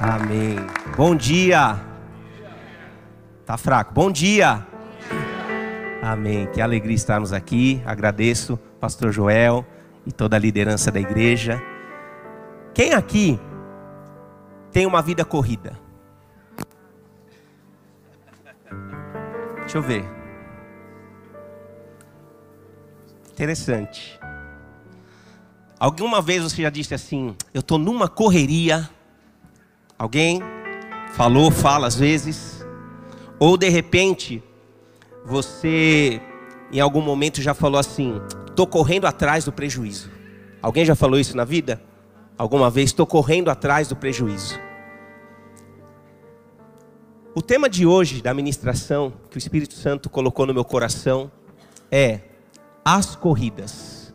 Amém. Bom dia. Tá fraco. Bom dia. Amém. Que alegria estarmos aqui. Agradeço, Pastor Joel e toda a liderança da igreja. Quem aqui tem uma vida corrida? Deixa eu ver. Interessante. Alguma vez você já disse assim: Eu estou numa correria Alguém falou, fala às vezes, ou de repente você em algum momento já falou assim: estou correndo atrás do prejuízo. Alguém já falou isso na vida? Alguma vez estou correndo atrás do prejuízo. O tema de hoje da ministração que o Espírito Santo colocou no meu coração é as corridas.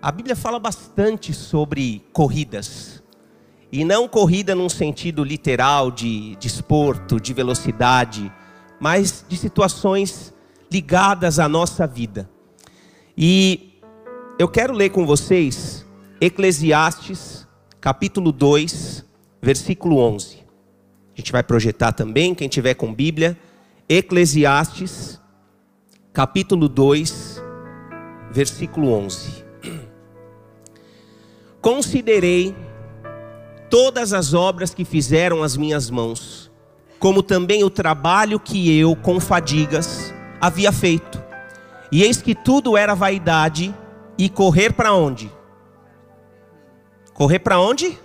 A Bíblia fala bastante sobre corridas. E não corrida num sentido literal de desporto, de, de velocidade, mas de situações ligadas à nossa vida. E eu quero ler com vocês Eclesiastes, capítulo 2, versículo 11. A gente vai projetar também, quem tiver com Bíblia, Eclesiastes, capítulo 2, versículo 11. Considerei todas as obras que fizeram as minhas mãos, como também o trabalho que eu, com fadigas, havia feito. E eis que tudo era vaidade e correr para onde? Correr para onde?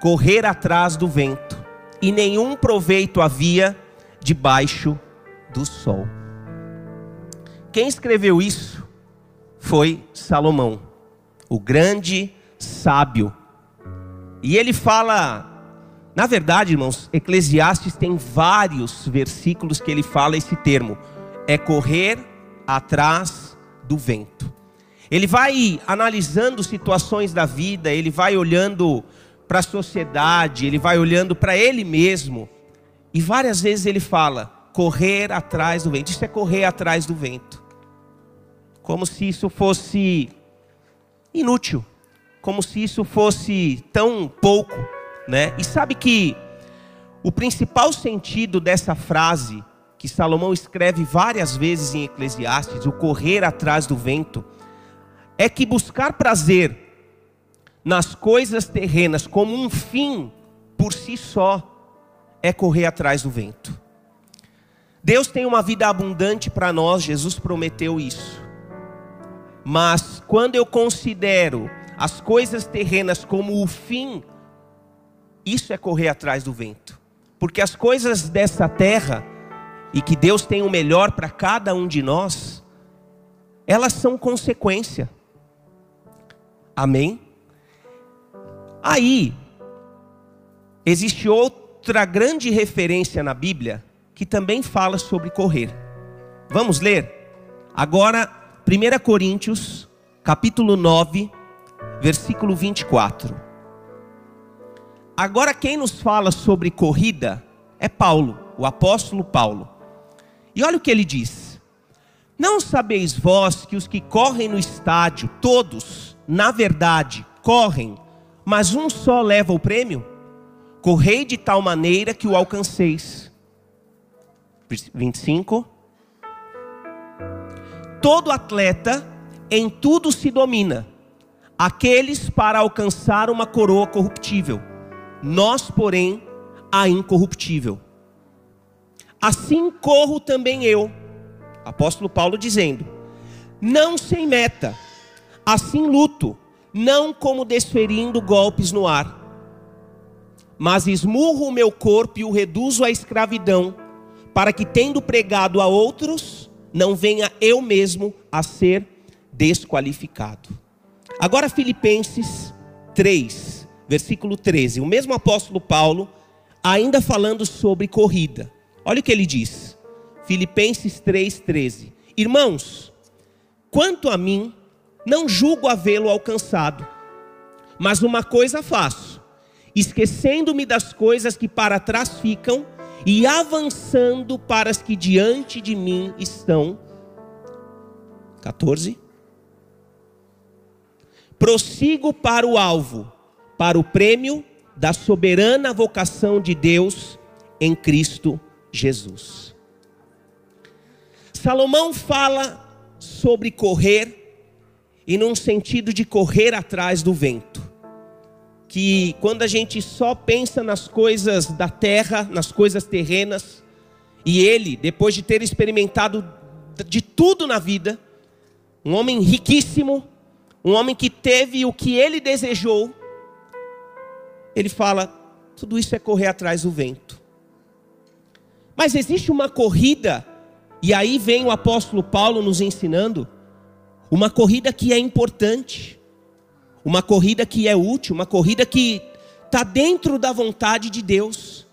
Correr atrás do vento. E nenhum proveito havia debaixo do sol. Quem escreveu isso foi Salomão, o grande sábio e ele fala, na verdade, irmãos, Eclesiastes tem vários versículos que ele fala esse termo: é correr atrás do vento. Ele vai analisando situações da vida, ele vai olhando para a sociedade, ele vai olhando para ele mesmo, e várias vezes ele fala: correr atrás do vento. Isso é correr atrás do vento. Como se isso fosse inútil como se isso fosse tão pouco, né? E sabe que o principal sentido dessa frase que Salomão escreve várias vezes em Eclesiastes, o correr atrás do vento, é que buscar prazer nas coisas terrenas como um fim por si só é correr atrás do vento. Deus tem uma vida abundante para nós, Jesus prometeu isso. Mas quando eu considero as coisas terrenas como o fim, isso é correr atrás do vento. Porque as coisas dessa terra, e que Deus tem o melhor para cada um de nós, elas são consequência. Amém? Aí, existe outra grande referência na Bíblia que também fala sobre correr. Vamos ler? Agora, 1 Coríntios, capítulo 9, versículo 24. Agora, quem nos fala sobre corrida é Paulo, o apóstolo Paulo. E olha o que ele diz: Não sabeis vós que os que correm no estádio, todos, na verdade, correm, mas um só leva o prêmio? Correi de tal maneira que o alcanceis. 25. Todo atleta em tudo se domina aqueles para alcançar uma coroa corruptível, nós, porém, a incorruptível. Assim corro também eu, apóstolo Paulo dizendo, não sem meta, assim luto, não como desferindo golpes no ar, mas esmurro o meu corpo e o reduzo à escravidão, para que, tendo pregado a outros, não venha eu mesmo a ser desqualificado. Agora, Filipenses 3, versículo 13. O mesmo apóstolo Paulo, ainda falando sobre corrida. Olha o que ele diz. Filipenses 3, 13. Irmãos, quanto a mim, não julgo havê-lo alcançado, mas uma coisa faço, esquecendo-me das coisas que para trás ficam e avançando para as que diante de mim estão. 14 prossigo para o alvo, para o prêmio da soberana vocação de Deus em Cristo Jesus. Salomão fala sobre correr e num sentido de correr atrás do vento. Que quando a gente só pensa nas coisas da terra, nas coisas terrenas, e ele, depois de ter experimentado de tudo na vida, um homem riquíssimo, um homem que teve o que ele desejou, ele fala: tudo isso é correr atrás do vento. Mas existe uma corrida, e aí vem o apóstolo Paulo nos ensinando, uma corrida que é importante, uma corrida que é útil, uma corrida que está dentro da vontade de Deus.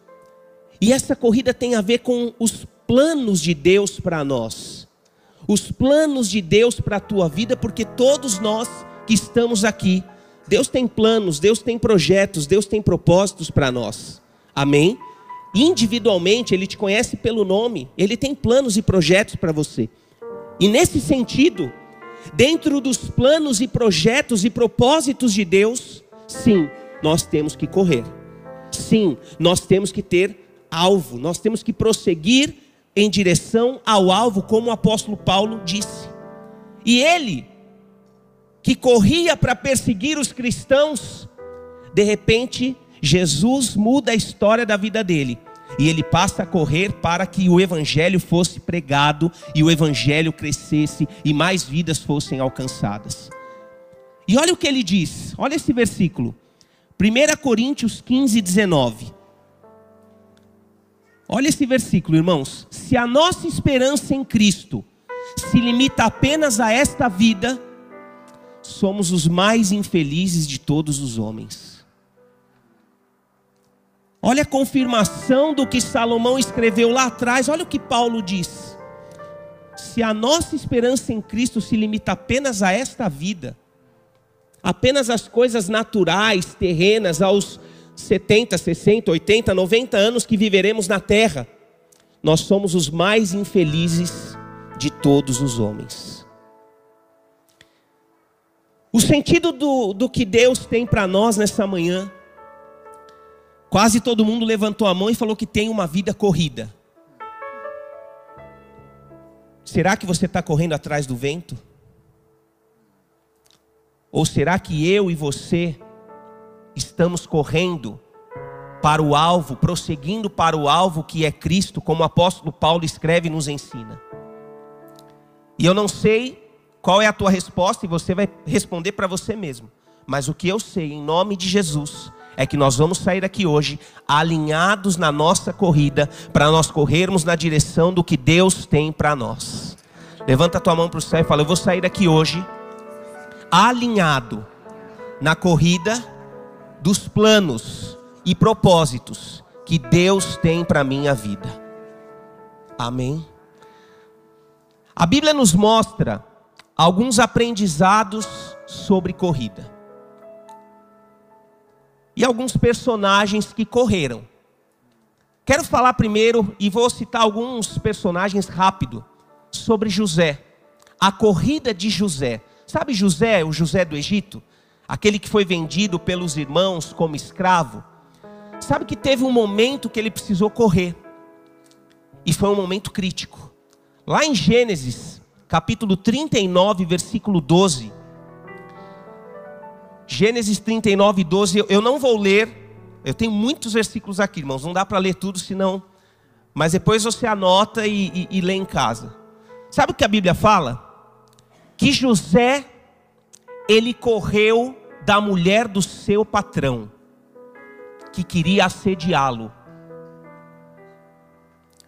E essa corrida tem a ver com os planos de Deus para nós, os planos de Deus para a tua vida, porque todos nós que estamos aqui, Deus tem planos, Deus tem projetos, Deus tem propósitos para nós. Amém? Individualmente, Ele te conhece pelo nome, Ele tem planos e projetos para você. E nesse sentido, dentro dos planos e projetos e propósitos de Deus, sim, nós temos que correr. Sim, nós temos que ter alvo, nós temos que prosseguir em direção ao alvo, como o apóstolo Paulo disse. E ele que corria para perseguir os cristãos, de repente, Jesus muda a história da vida dele. E ele passa a correr para que o evangelho fosse pregado e o evangelho crescesse e mais vidas fossem alcançadas. E olha o que ele diz, olha esse versículo, 1 Coríntios 15, 19. Olha esse versículo, irmãos. Se a nossa esperança em Cristo se limita apenas a esta vida, somos os mais infelizes de todos os homens. Olha a confirmação do que Salomão escreveu lá atrás, olha o que Paulo diz. Se a nossa esperança em Cristo se limita apenas a esta vida, apenas às coisas naturais, terrenas, aos 70, 60, 80, 90 anos que viveremos na terra, nós somos os mais infelizes de todos os homens. O sentido do, do que Deus tem para nós nessa manhã. Quase todo mundo levantou a mão e falou que tem uma vida corrida. Será que você está correndo atrás do vento? Ou será que eu e você estamos correndo para o alvo, prosseguindo para o alvo que é Cristo, como o apóstolo Paulo escreve e nos ensina? E eu não sei qual é a tua resposta e você vai responder para você mesmo. Mas o que eu sei, em nome de Jesus, é que nós vamos sair daqui hoje alinhados na nossa corrida, para nós corrermos na direção do que Deus tem para nós. Levanta a tua mão para o céu e fala: Eu vou sair daqui hoje alinhado na corrida dos planos e propósitos que Deus tem para minha vida. Amém. A Bíblia nos mostra alguns aprendizados sobre corrida. E alguns personagens que correram. Quero falar primeiro e vou citar alguns personagens rápido sobre José. A corrida de José. Sabe José, o José do Egito? Aquele que foi vendido pelos irmãos como escravo. Sabe que teve um momento que ele precisou correr. E foi um momento crítico. Lá em Gênesis, capítulo 39, versículo 12. Gênesis 39, 12. Eu não vou ler, eu tenho muitos versículos aqui, irmãos, não dá para ler tudo, senão. Mas depois você anota e, e, e lê em casa. Sabe o que a Bíblia fala? Que José, ele correu da mulher do seu patrão, que queria assediá-lo.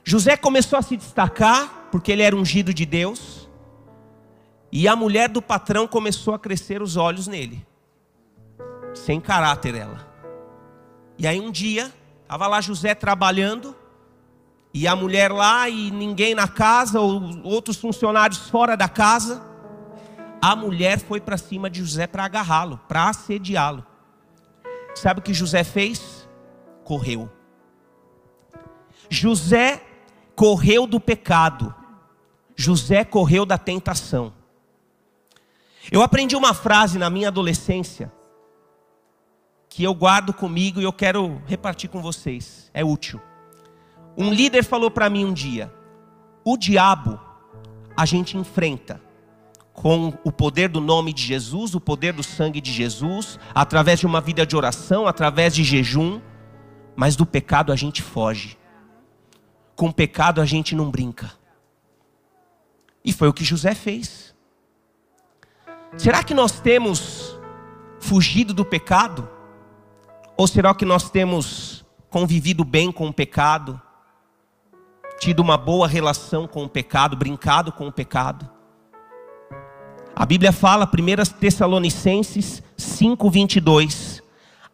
José começou a se destacar, porque ele era ungido de Deus. E a mulher do patrão começou a crescer os olhos nele. Sem caráter ela. E aí um dia, estava lá José trabalhando, e a mulher lá e ninguém na casa, ou outros funcionários fora da casa. A mulher foi para cima de José para agarrá-lo, para assediá-lo. Sabe o que José fez? Correu. José correu do pecado. José correu da tentação. Eu aprendi uma frase na minha adolescência que eu guardo comigo e eu quero repartir com vocês. É útil. Um líder falou para mim um dia: o diabo a gente enfrenta com o poder do nome de Jesus, o poder do sangue de Jesus, através de uma vida de oração, através de jejum, mas do pecado a gente foge. Com o pecado a gente não brinca. E foi o que José fez. Será que nós temos fugido do pecado? Ou será que nós temos convivido bem com o pecado? Tido uma boa relação com o pecado, brincado com o pecado? A Bíblia fala, 1 Tessalonicenses 5:22,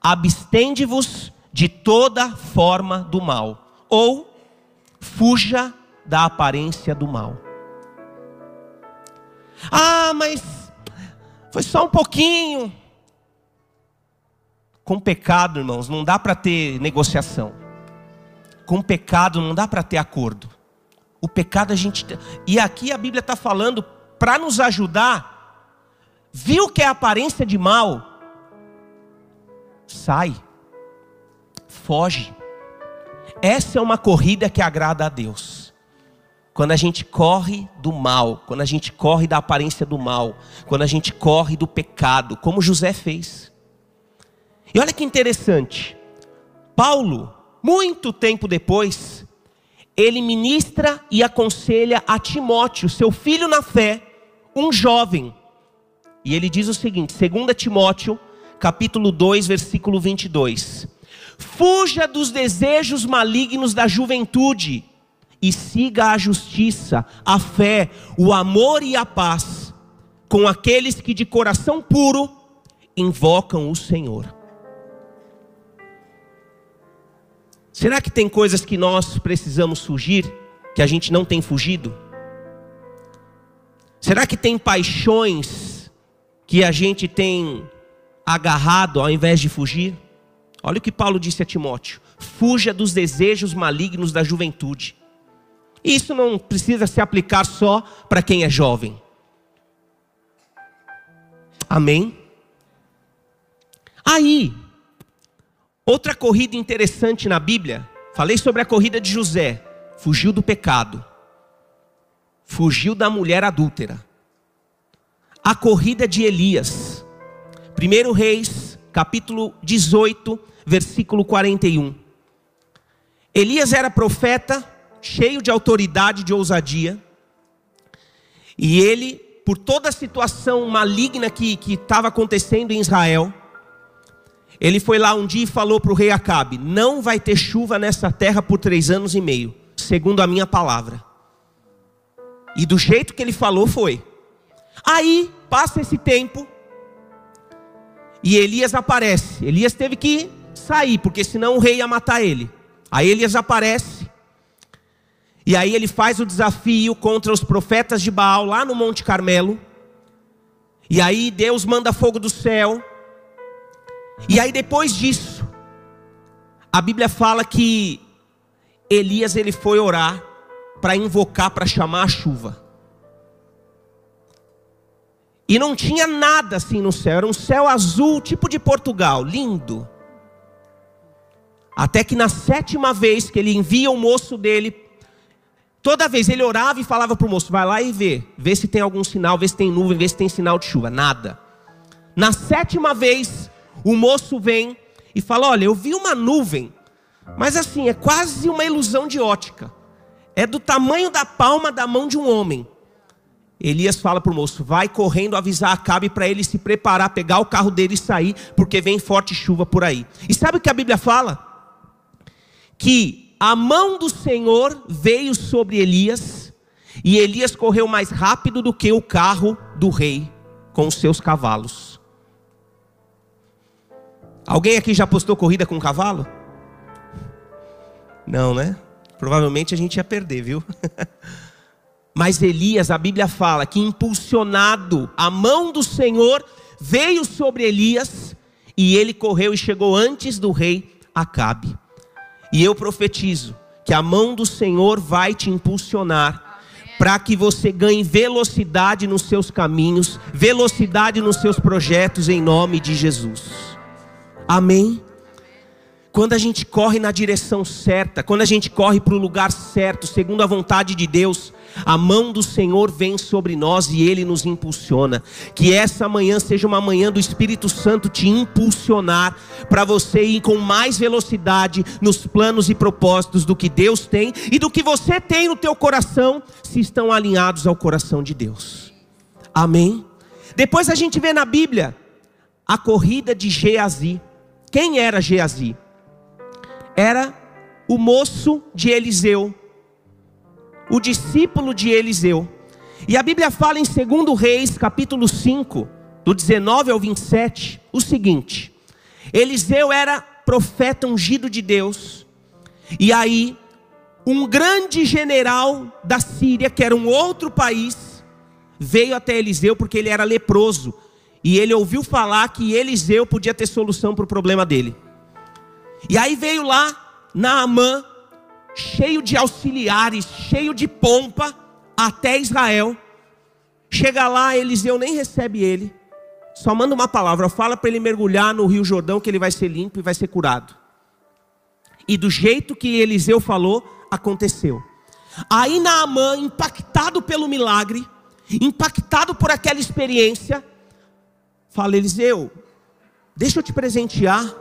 abstende-vos de toda forma do mal, ou fuja da aparência do mal. Ah, mas foi só um pouquinho. Com pecado, irmãos, não dá para ter negociação. Com pecado não dá para ter acordo. O pecado a gente. E aqui a Bíblia está falando para nos ajudar, viu que é aparência de mal, sai, foge. Essa é uma corrida que agrada a Deus. Quando a gente corre do mal, quando a gente corre da aparência do mal, quando a gente corre do pecado, como José fez. E olha que interessante, Paulo, muito tempo depois, ele ministra e aconselha a Timóteo, seu filho na fé, um jovem. E ele diz o seguinte, 2 Timóteo, capítulo 2, versículo 22. Fuja dos desejos malignos da juventude e siga a justiça, a fé, o amor e a paz com aqueles que de coração puro invocam o Senhor. Será que tem coisas que nós precisamos fugir, que a gente não tem fugido? Será que tem paixões que a gente tem agarrado ao invés de fugir? Olha o que Paulo disse a Timóteo: fuja dos desejos malignos da juventude. Isso não precisa se aplicar só para quem é jovem. Amém? Aí, outra corrida interessante na Bíblia, falei sobre a corrida de José, fugiu do pecado fugiu da mulher adúltera. A corrida de Elias. 1 Reis, capítulo 18, versículo 41. Elias era profeta, cheio de autoridade, de ousadia. E ele, por toda a situação maligna que estava acontecendo em Israel, ele foi lá um dia e falou para o rei Acabe: Não vai ter chuva nessa terra por três anos e meio, segundo a minha palavra. E do jeito que ele falou foi. Aí passa esse tempo e Elias aparece. Elias teve que sair, porque senão o rei ia matar ele. Aí Elias aparece. E aí ele faz o desafio contra os profetas de Baal lá no Monte Carmelo. E aí Deus manda fogo do céu. E aí depois disso, a Bíblia fala que Elias ele foi orar para invocar, para chamar a chuva. E não tinha nada assim no céu, era um céu azul, tipo de Portugal, lindo. Até que na sétima vez que ele envia o moço dele, toda vez ele orava e falava para o moço: vai lá e vê, vê se tem algum sinal, vê se tem nuvem, vê se tem sinal de chuva. Nada. Na sétima vez, o moço vem e fala: olha, eu vi uma nuvem, mas assim, é quase uma ilusão de ótica é do tamanho da palma da mão de um homem. Elias fala para o moço: vai correndo avisar Acabe para ele se preparar, pegar o carro dele e sair, porque vem forte chuva por aí. E sabe o que a Bíblia fala? Que a mão do Senhor veio sobre Elias, e Elias correu mais rápido do que o carro do rei com os seus cavalos. Alguém aqui já postou corrida com cavalo? Não, né? Provavelmente a gente ia perder, viu? Mas Elias, a Bíblia fala que impulsionado, a mão do Senhor veio sobre Elias e ele correu e chegou antes do rei Acabe. E eu profetizo que a mão do Senhor vai te impulsionar para que você ganhe velocidade nos seus caminhos, velocidade nos seus projetos em nome de Jesus. Amém? Quando a gente corre na direção certa, quando a gente corre para o lugar certo, segundo a vontade de Deus, a mão do Senhor vem sobre nós e Ele nos impulsiona. Que essa manhã seja uma manhã do Espírito Santo te impulsionar para você ir com mais velocidade nos planos e propósitos do que Deus tem e do que você tem no teu coração, se estão alinhados ao coração de Deus. Amém? Depois a gente vê na Bíblia a corrida de Geazi. Quem era Geazi? Era o moço de Eliseu, o discípulo de Eliseu. E a Bíblia fala em 2 Reis, capítulo 5, do 19 ao 27, o seguinte: Eliseu era profeta ungido de Deus, e aí um grande general da Síria, que era um outro país, veio até Eliseu porque ele era leproso, e ele ouviu falar que Eliseu podia ter solução para o problema dele. E aí veio lá Naamã, cheio de auxiliares, cheio de pompa, até Israel. Chega lá, Eliseu nem recebe ele, só manda uma palavra, fala para ele mergulhar no Rio Jordão que ele vai ser limpo e vai ser curado. E do jeito que Eliseu falou, aconteceu. Aí Naamã, impactado pelo milagre, impactado por aquela experiência, fala: Eliseu, deixa eu te presentear,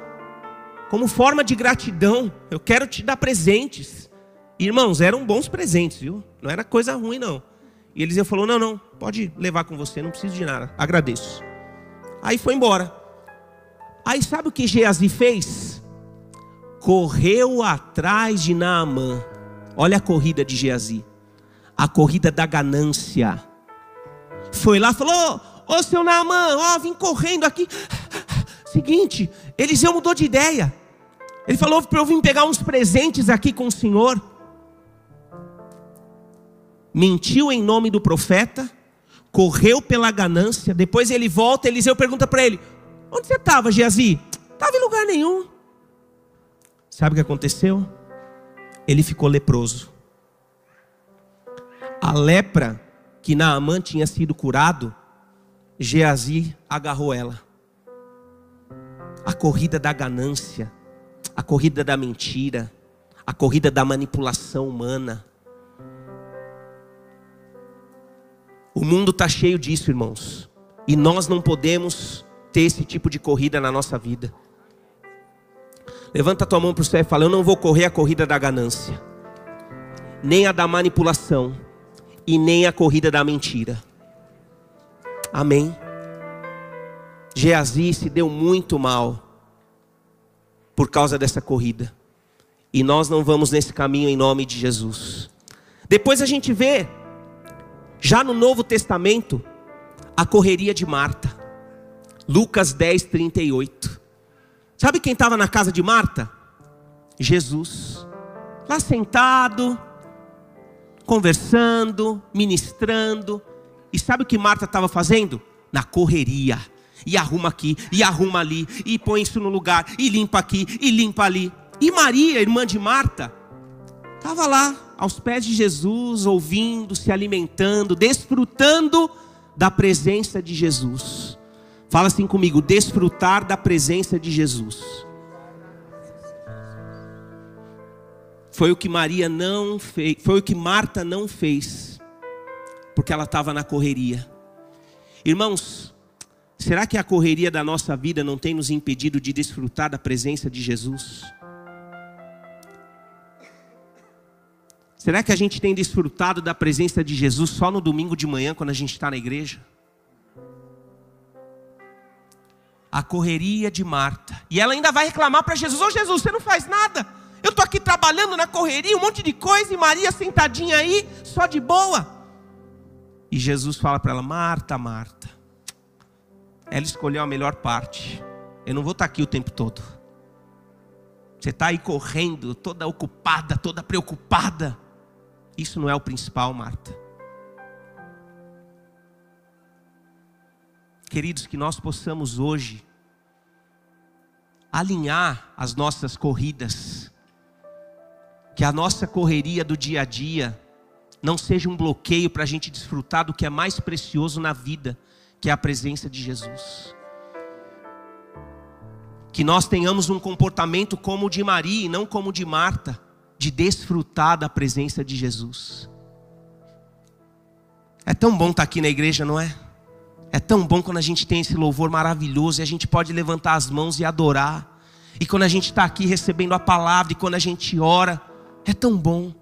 como forma de gratidão, eu quero te dar presentes. Irmãos, eram bons presentes, viu? Não era coisa ruim, não. E Eliseu falou: Não, não, pode levar com você, não preciso de nada, agradeço. Aí foi embora. Aí sabe o que Geazi fez? Correu atrás de Naamã. Olha a corrida de Geazi. A corrida da ganância. Foi lá, falou: Ô seu Naamã, ó, vim correndo aqui. Seguinte, Eliseu mudou de ideia. Ele falou para eu vir pegar uns presentes aqui com o Senhor. Mentiu em nome do profeta, correu pela ganância. Depois ele volta, Eliseu pergunta para ele: Onde você estava, Geazi? Estava em lugar nenhum. Sabe o que aconteceu? Ele ficou leproso. A lepra que Naamã tinha sido curado, Geazi agarrou ela. A corrida da ganância, a corrida da mentira, a corrida da manipulação humana. O mundo está cheio disso, irmãos. E nós não podemos ter esse tipo de corrida na nossa vida. Levanta tua mão para o céu e fala: Eu não vou correr a corrida da ganância, nem a da manipulação, e nem a corrida da mentira. Amém. Geazi se deu muito mal por causa dessa corrida. E nós não vamos nesse caminho em nome de Jesus. Depois a gente vê, já no Novo Testamento, a correria de Marta. Lucas 10, 38. Sabe quem estava na casa de Marta? Jesus. Lá sentado, conversando, ministrando. E sabe o que Marta estava fazendo? Na correria. E arruma aqui, e arruma ali, e põe isso no lugar, e limpa aqui, e limpa ali. E Maria, irmã de Marta, estava lá, aos pés de Jesus, ouvindo, se alimentando, desfrutando da presença de Jesus. Fala assim comigo: desfrutar da presença de Jesus. Foi o que Maria não fez, foi o que Marta não fez, porque ela estava na correria. Irmãos, será que a correria da nossa vida não tem nos impedido de desfrutar da presença de Jesus? Será que a gente tem desfrutado da presença de Jesus só no domingo de manhã, quando a gente está na igreja? A correria de Marta. E ela ainda vai reclamar para Jesus: Ô oh, Jesus, você não faz nada. Eu estou aqui trabalhando na correria, um monte de coisa, e Maria sentadinha aí, só de boa. E Jesus fala para ela: Marta, Marta, ela escolheu a melhor parte. Eu não vou estar aqui o tempo todo. Você está aí correndo, toda ocupada, toda preocupada. Isso não é o principal, Marta. Queridos, que nós possamos hoje alinhar as nossas corridas que a nossa correria do dia a dia não seja um bloqueio para a gente desfrutar do que é mais precioso na vida, que é a presença de Jesus. que nós tenhamos um comportamento como o de Maria e não como o de Marta, de desfrutar da presença de Jesus. É tão bom estar aqui na igreja, não é? É tão bom quando a gente tem esse louvor maravilhoso e a gente pode levantar as mãos e adorar. E quando a gente está aqui recebendo a palavra e quando a gente ora, é tão bom.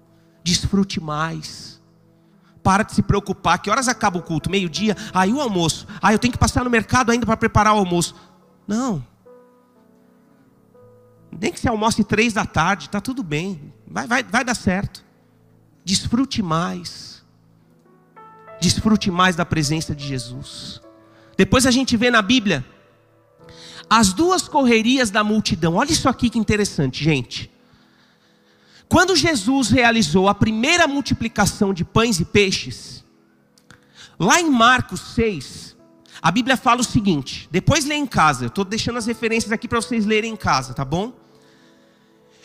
Desfrute mais. Para de se preocupar. Que horas acaba o culto? Meio-dia? Aí o almoço. Ah, eu tenho que passar no mercado ainda para preparar o almoço. Não. Nem que se almoce três da tarde, está tudo bem. Vai, vai, vai dar certo. Desfrute mais. Desfrute mais da presença de Jesus. Depois a gente vê na Bíblia as duas correrias da multidão. Olha isso aqui que interessante, gente. Quando Jesus realizou a primeira multiplicação de pães e peixes, lá em Marcos 6, a Bíblia fala o seguinte: depois lê em casa, eu estou deixando as referências aqui para vocês lerem em casa, tá bom?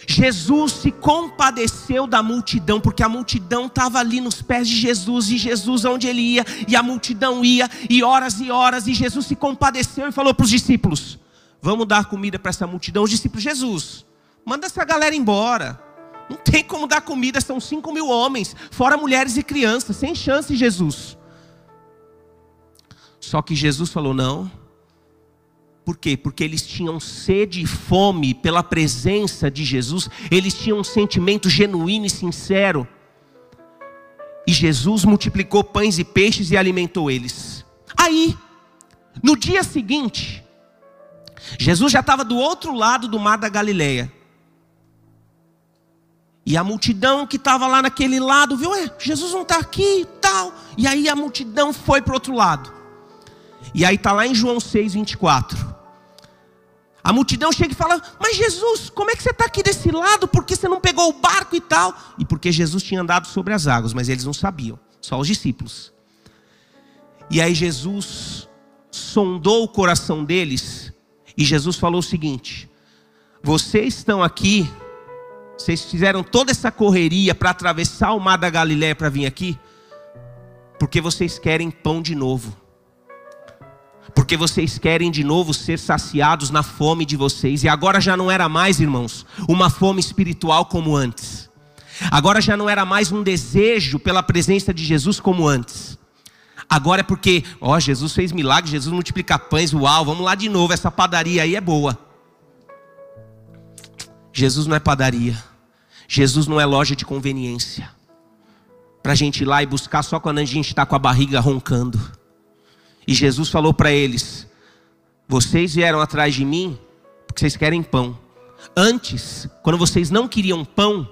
Jesus se compadeceu da multidão, porque a multidão estava ali nos pés de Jesus, e Jesus, onde ele ia, e a multidão ia, e horas e horas, e Jesus se compadeceu e falou para os discípulos: Vamos dar comida para essa multidão. Os discípulos, Jesus, manda essa galera embora. Não tem como dar comida, são cinco mil homens, fora mulheres e crianças, sem chance, Jesus. Só que Jesus falou: Não por quê? Porque eles tinham sede e fome pela presença de Jesus, eles tinham um sentimento genuíno e sincero. E Jesus multiplicou pães e peixes e alimentou eles. Aí, no dia seguinte, Jesus já estava do outro lado do mar da Galileia. E a multidão que estava lá naquele lado viu, é, Jesus não está aqui e tal. E aí a multidão foi para o outro lado. E aí está lá em João 6, 24. A multidão chega e fala: Mas Jesus, como é que você está aqui desse lado? Por que você não pegou o barco e tal? E porque Jesus tinha andado sobre as águas, mas eles não sabiam, só os discípulos. E aí Jesus sondou o coração deles, e Jesus falou o seguinte: Vocês estão aqui, vocês fizeram toda essa correria para atravessar o mar da Galiléia para vir aqui, porque vocês querem pão de novo. Porque vocês querem de novo ser saciados na fome de vocês, e agora já não era mais, irmãos, uma fome espiritual como antes, agora já não era mais um desejo pela presença de Jesus como antes, agora é porque, ó, Jesus fez milagre, Jesus multiplica pães, uau, vamos lá de novo, essa padaria aí é boa. Jesus não é padaria, Jesus não é loja de conveniência, para a gente ir lá e buscar só quando a gente está com a barriga roncando. E Jesus falou para eles: Vocês vieram atrás de mim porque vocês querem pão. Antes, quando vocês não queriam pão,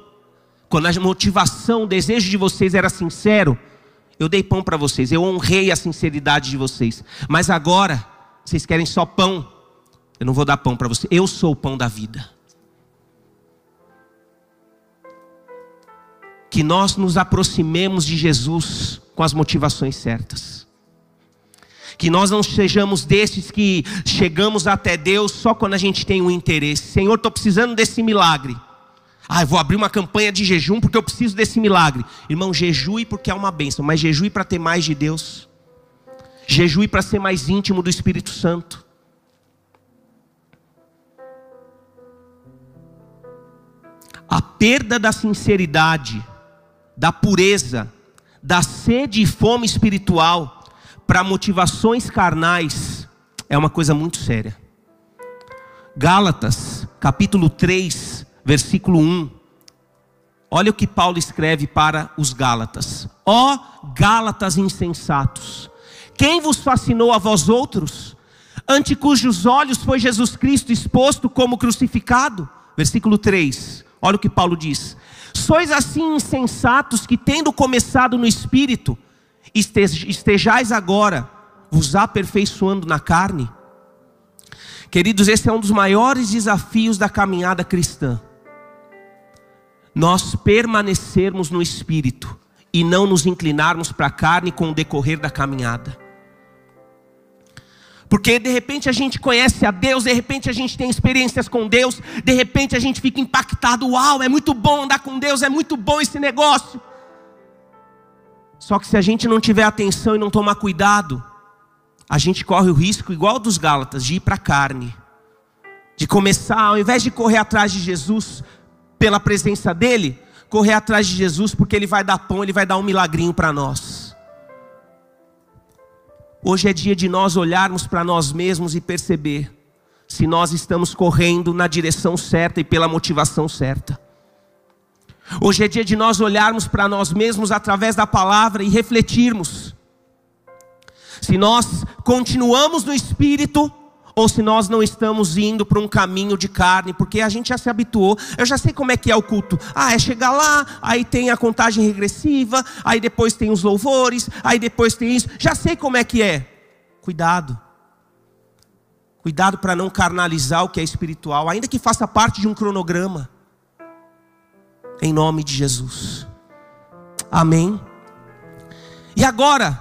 quando a motivação, o desejo de vocês era sincero, eu dei pão para vocês, eu honrei a sinceridade de vocês. Mas agora, vocês querem só pão, eu não vou dar pão para vocês, eu sou o pão da vida. Que nós nos aproximemos de Jesus com as motivações certas que nós não sejamos desses que chegamos até Deus só quando a gente tem um interesse. Senhor, estou precisando desse milagre. Ah, eu vou abrir uma campanha de jejum porque eu preciso desse milagre. Irmão, jejue porque é uma bênção, mas jejue para ter mais de Deus. Jejue para ser mais íntimo do Espírito Santo. A perda da sinceridade, da pureza, da sede e fome espiritual para motivações carnais é uma coisa muito séria. Gálatas, capítulo 3, versículo 1. Olha o que Paulo escreve para os Gálatas: Ó Gálatas insensatos, quem vos fascinou a vós outros, ante cujos olhos foi Jesus Cristo exposto como crucificado? Versículo 3. Olha o que Paulo diz: Sois assim insensatos que, tendo começado no espírito, estejais agora vos aperfeiçoando na carne? Queridos, esse é um dos maiores desafios da caminhada cristã. Nós permanecermos no espírito e não nos inclinarmos para a carne com o decorrer da caminhada. Porque de repente a gente conhece a Deus, de repente a gente tem experiências com Deus, de repente a gente fica impactado, uau, é muito bom andar com Deus, é muito bom esse negócio. Só que se a gente não tiver atenção e não tomar cuidado, a gente corre o risco, igual dos Gálatas, de ir para a carne, De começar, ao invés de correr atrás de Jesus pela presença dEle, correr atrás de Jesus porque Ele vai dar pão, Ele vai dar um milagrinho para nós. Hoje é dia de nós olharmos para nós mesmos e perceber se nós estamos correndo na direção certa e pela motivação certa. Hoje é dia de nós olharmos para nós mesmos através da palavra e refletirmos. Se nós continuamos no espírito ou se nós não estamos indo para um caminho de carne, porque a gente já se habituou. Eu já sei como é que é o culto. Ah, é chegar lá, aí tem a contagem regressiva, aí depois tem os louvores, aí depois tem isso. Já sei como é que é. Cuidado. Cuidado para não carnalizar o que é espiritual, ainda que faça parte de um cronograma em nome de Jesus. Amém. E agora,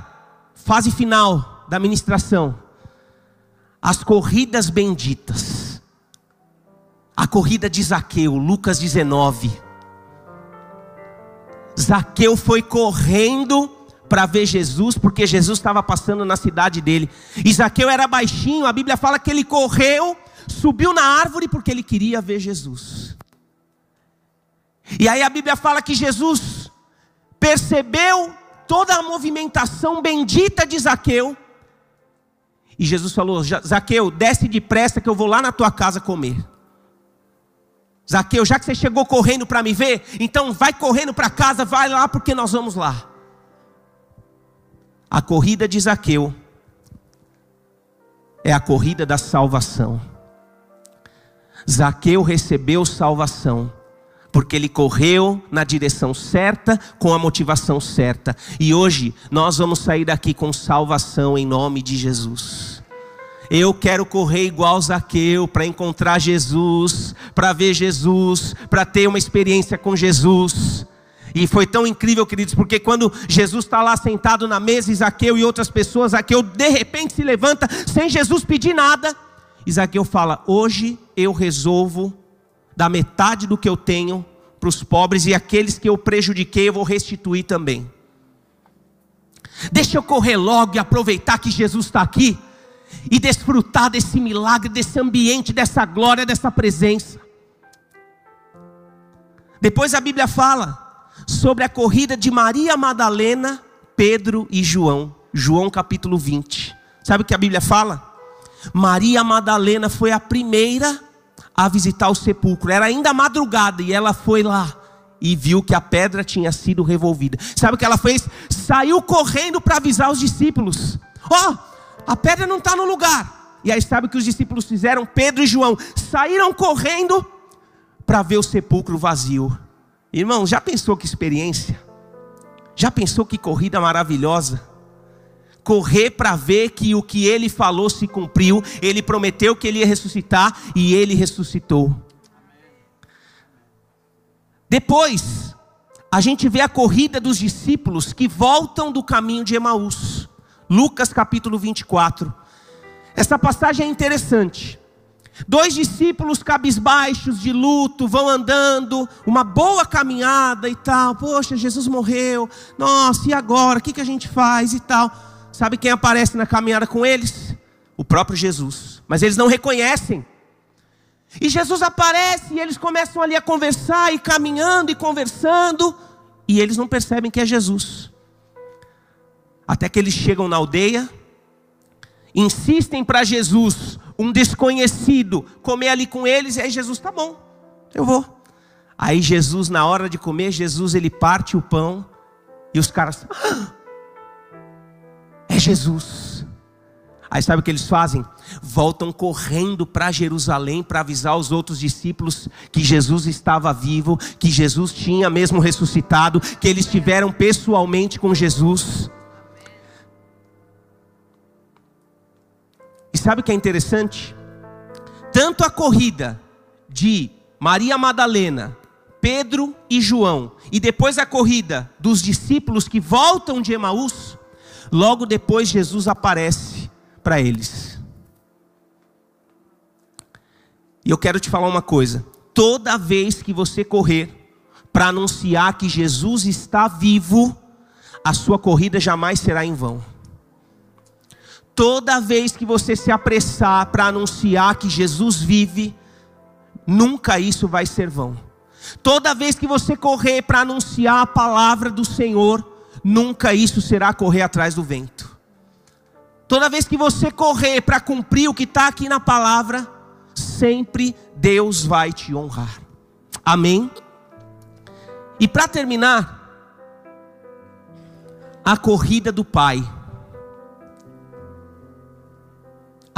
fase final da ministração. As corridas benditas. A corrida de Zaqueu, Lucas 19. Zaqueu foi correndo para ver Jesus, porque Jesus estava passando na cidade dele. Zaqueu era baixinho, a Bíblia fala que ele correu, subiu na árvore porque ele queria ver Jesus. E aí a Bíblia fala que Jesus percebeu toda a movimentação bendita de Zaqueu. E Jesus falou: Zaqueu, desce depressa que eu vou lá na tua casa comer. Zaqueu, já que você chegou correndo para me ver, então vai correndo para casa, vai lá porque nós vamos lá. A corrida de Zaqueu é a corrida da salvação. Zaqueu recebeu salvação porque ele correu na direção certa, com a motivação certa. E hoje nós vamos sair daqui com salvação em nome de Jesus. Eu quero correr igual Zaqueu para encontrar Jesus, para ver Jesus, para ter uma experiência com Jesus. E foi tão incrível, queridos, porque quando Jesus está lá sentado na mesa, Zaqueu e outras pessoas, Zaqueu de repente se levanta, sem Jesus pedir nada. Zaqueu fala: Hoje eu resolvo da metade do que eu tenho para os pobres e aqueles que eu prejudiquei eu vou restituir também. Deixa eu correr logo e aproveitar que Jesus está aqui e desfrutar desse milagre, desse ambiente, dessa glória, dessa presença. Depois a Bíblia fala sobre a corrida de Maria Madalena, Pedro e João. João capítulo 20. Sabe o que a Bíblia fala? Maria Madalena foi a primeira a visitar o sepulcro. Era ainda madrugada e ela foi lá e viu que a pedra tinha sido revolvida. Sabe o que ela fez? Saiu correndo para avisar os discípulos: Ó, oh, a pedra não está no lugar. E aí sabe o que os discípulos fizeram? Pedro e João saíram correndo para ver o sepulcro vazio. Irmão, já pensou que experiência? Já pensou que corrida maravilhosa? correr para ver que o que ele falou se cumpriu. Ele prometeu que ele ia ressuscitar e ele ressuscitou. Depois, a gente vê a corrida dos discípulos que voltam do caminho de Emaús. Lucas capítulo 24. Essa passagem é interessante. Dois discípulos cabisbaixos de luto vão andando, uma boa caminhada e tal. Poxa, Jesus morreu. Nossa, e agora? O que, que a gente faz e tal? Sabe quem aparece na caminhada com eles? O próprio Jesus. Mas eles não reconhecem. E Jesus aparece e eles começam ali a conversar e caminhando e conversando. E eles não percebem que é Jesus. Até que eles chegam na aldeia, insistem para Jesus, um desconhecido, comer ali com eles. E aí Jesus, tá bom, eu vou. Aí Jesus, na hora de comer, Jesus ele parte o pão. E os caras, ah, é Jesus. Aí sabe o que eles fazem? Voltam correndo para Jerusalém para avisar os outros discípulos que Jesus estava vivo, que Jesus tinha mesmo ressuscitado, que eles estiveram pessoalmente com Jesus. Sabe o que é interessante? Tanto a corrida de Maria Madalena, Pedro e João, e depois a corrida dos discípulos que voltam de Emaús, Logo depois, Jesus aparece para eles. E eu quero te falar uma coisa: toda vez que você correr para anunciar que Jesus está vivo, a sua corrida jamais será em vão. Toda vez que você se apressar para anunciar que Jesus vive, nunca isso vai ser vão. Toda vez que você correr para anunciar a palavra do Senhor, nunca isso será correr atrás do vento. Toda vez que você correr para cumprir o que está aqui na palavra, sempre Deus vai te honrar. Amém? E para terminar, a corrida do pai.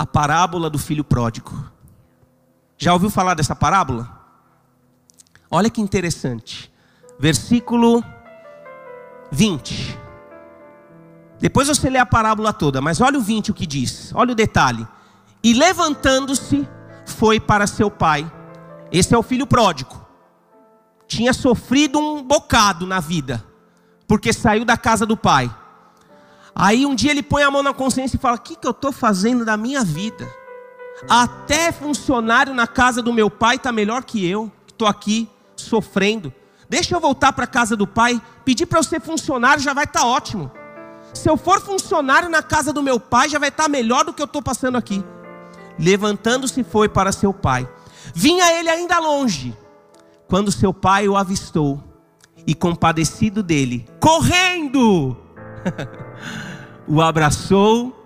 A parábola do filho pródigo. Já ouviu falar dessa parábola? Olha que interessante. Versículo 20. Depois você lê a parábola toda, mas olha o 20 o que diz. Olha o detalhe. E levantando-se, foi para seu pai. Esse é o filho pródigo. Tinha sofrido um bocado na vida, porque saiu da casa do pai. Aí um dia ele põe a mão na consciência e fala: O que, que eu estou fazendo da minha vida? Até funcionário na casa do meu pai está melhor que eu, que estou aqui sofrendo. Deixa eu voltar para a casa do pai, pedir para eu ser funcionário já vai estar tá ótimo. Se eu for funcionário na casa do meu pai, já vai estar tá melhor do que eu estou passando aqui. Levantando-se foi para seu pai. Vinha ele ainda longe, quando seu pai o avistou e compadecido dele, correndo, o abraçou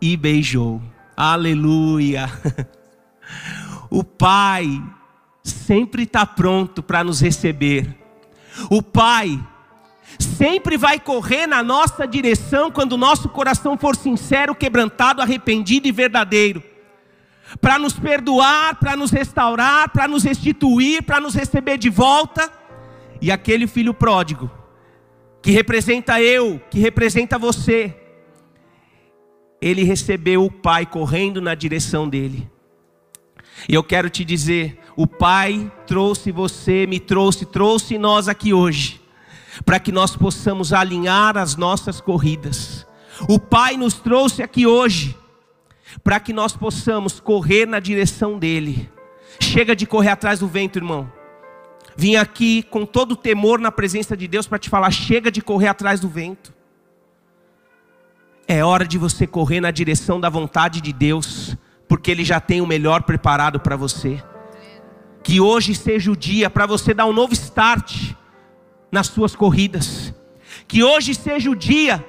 e beijou. Aleluia. O pai sempre está pronto para nos receber. O Pai sempre vai correr na nossa direção quando o nosso coração for sincero, quebrantado, arrependido e verdadeiro. Para nos perdoar, para nos restaurar, para nos restituir, para nos receber de volta. E aquele filho pródigo, que representa eu, que representa você, ele recebeu o Pai correndo na direção dele. E eu quero te dizer: o Pai trouxe você, me trouxe, trouxe nós aqui hoje, para que nós possamos alinhar as nossas corridas. O Pai nos trouxe aqui hoje, para que nós possamos correr na direção dEle. Chega de correr atrás do vento, irmão. Vim aqui com todo o temor na presença de Deus para te falar: chega de correr atrás do vento. É hora de você correr na direção da vontade de Deus, porque Ele já tem o melhor preparado para você. Que hoje seja o dia para você dar um novo start nas suas corridas. Que hoje seja o dia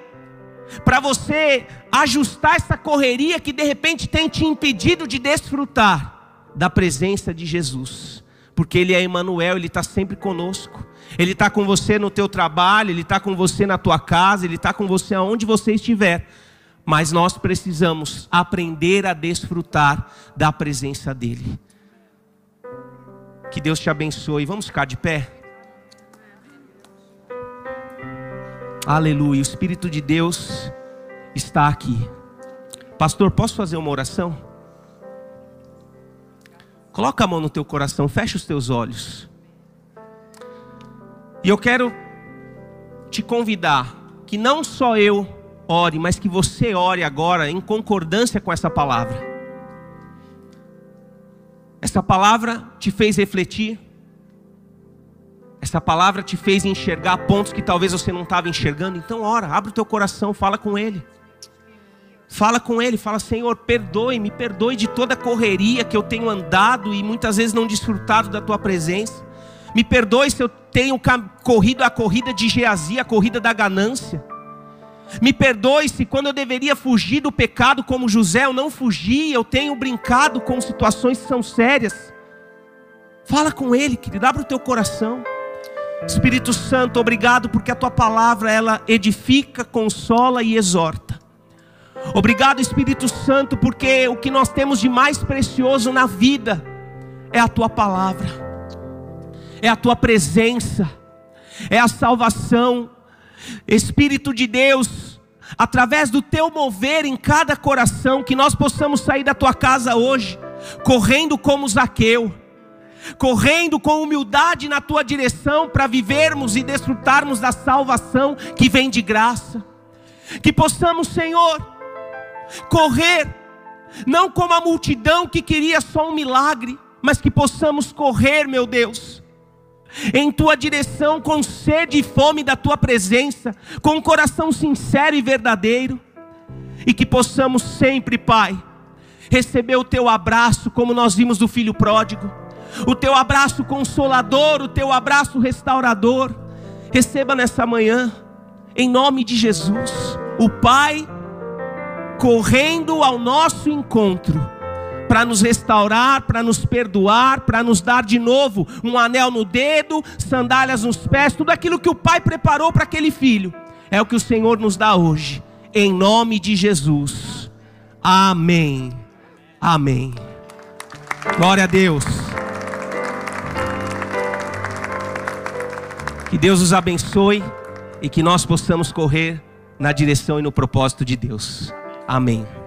para você ajustar essa correria que de repente tem te impedido de desfrutar da presença de Jesus. Porque Ele é Emmanuel, Ele está sempre conosco. Ele está com você no teu trabalho, Ele está com você na tua casa, Ele está com você aonde você estiver. Mas nós precisamos aprender a desfrutar da presença dEle. Que Deus te abençoe. Vamos ficar de pé? Aleluia. O Espírito de Deus está aqui. Pastor, posso fazer uma oração? Coloca a mão no teu coração, fecha os teus olhos. E eu quero te convidar que não só eu ore, mas que você ore agora em concordância com essa palavra. Essa palavra te fez refletir. Essa palavra te fez enxergar pontos que talvez você não estava enxergando. Então, ora, abre o teu coração, fala com Ele. Fala com Ele, fala: Senhor, perdoe, me perdoe de toda a correria que eu tenho andado e muitas vezes não desfrutado da Tua presença. Me perdoe se eu tenho corrido a corrida de Geazi, a corrida da ganância. Me perdoe se quando eu deveria fugir do pecado como José, eu não fugi, eu tenho brincado com situações que são sérias. Fala com ele, querido, abre o teu coração. Espírito Santo, obrigado porque a tua palavra ela edifica, consola e exorta. Obrigado, Espírito Santo, porque o que nós temos de mais precioso na vida é a tua palavra, é a tua presença, é a salvação, Espírito de Deus, através do teu mover em cada coração, que nós possamos sair da tua casa hoje, correndo como Zaqueu, correndo com humildade na tua direção para vivermos e desfrutarmos da salvação que vem de graça. Que possamos, Senhor, correr, não como a multidão que queria só um milagre, mas que possamos correr, meu Deus. Em tua direção com sede e fome da tua presença, com um coração sincero e verdadeiro, e que possamos sempre, Pai, receber o teu abraço, como nós vimos do filho pródigo, o teu abraço consolador, o teu abraço restaurador. Receba nessa manhã, em nome de Jesus, o Pai correndo ao nosso encontro para nos restaurar, para nos perdoar, para nos dar de novo um anel no dedo, sandálias nos pés, tudo aquilo que o Pai preparou para aquele filho, é o que o Senhor nos dá hoje, em nome de Jesus. Amém. Amém. Glória a Deus. Que Deus os abençoe e que nós possamos correr na direção e no propósito de Deus. Amém.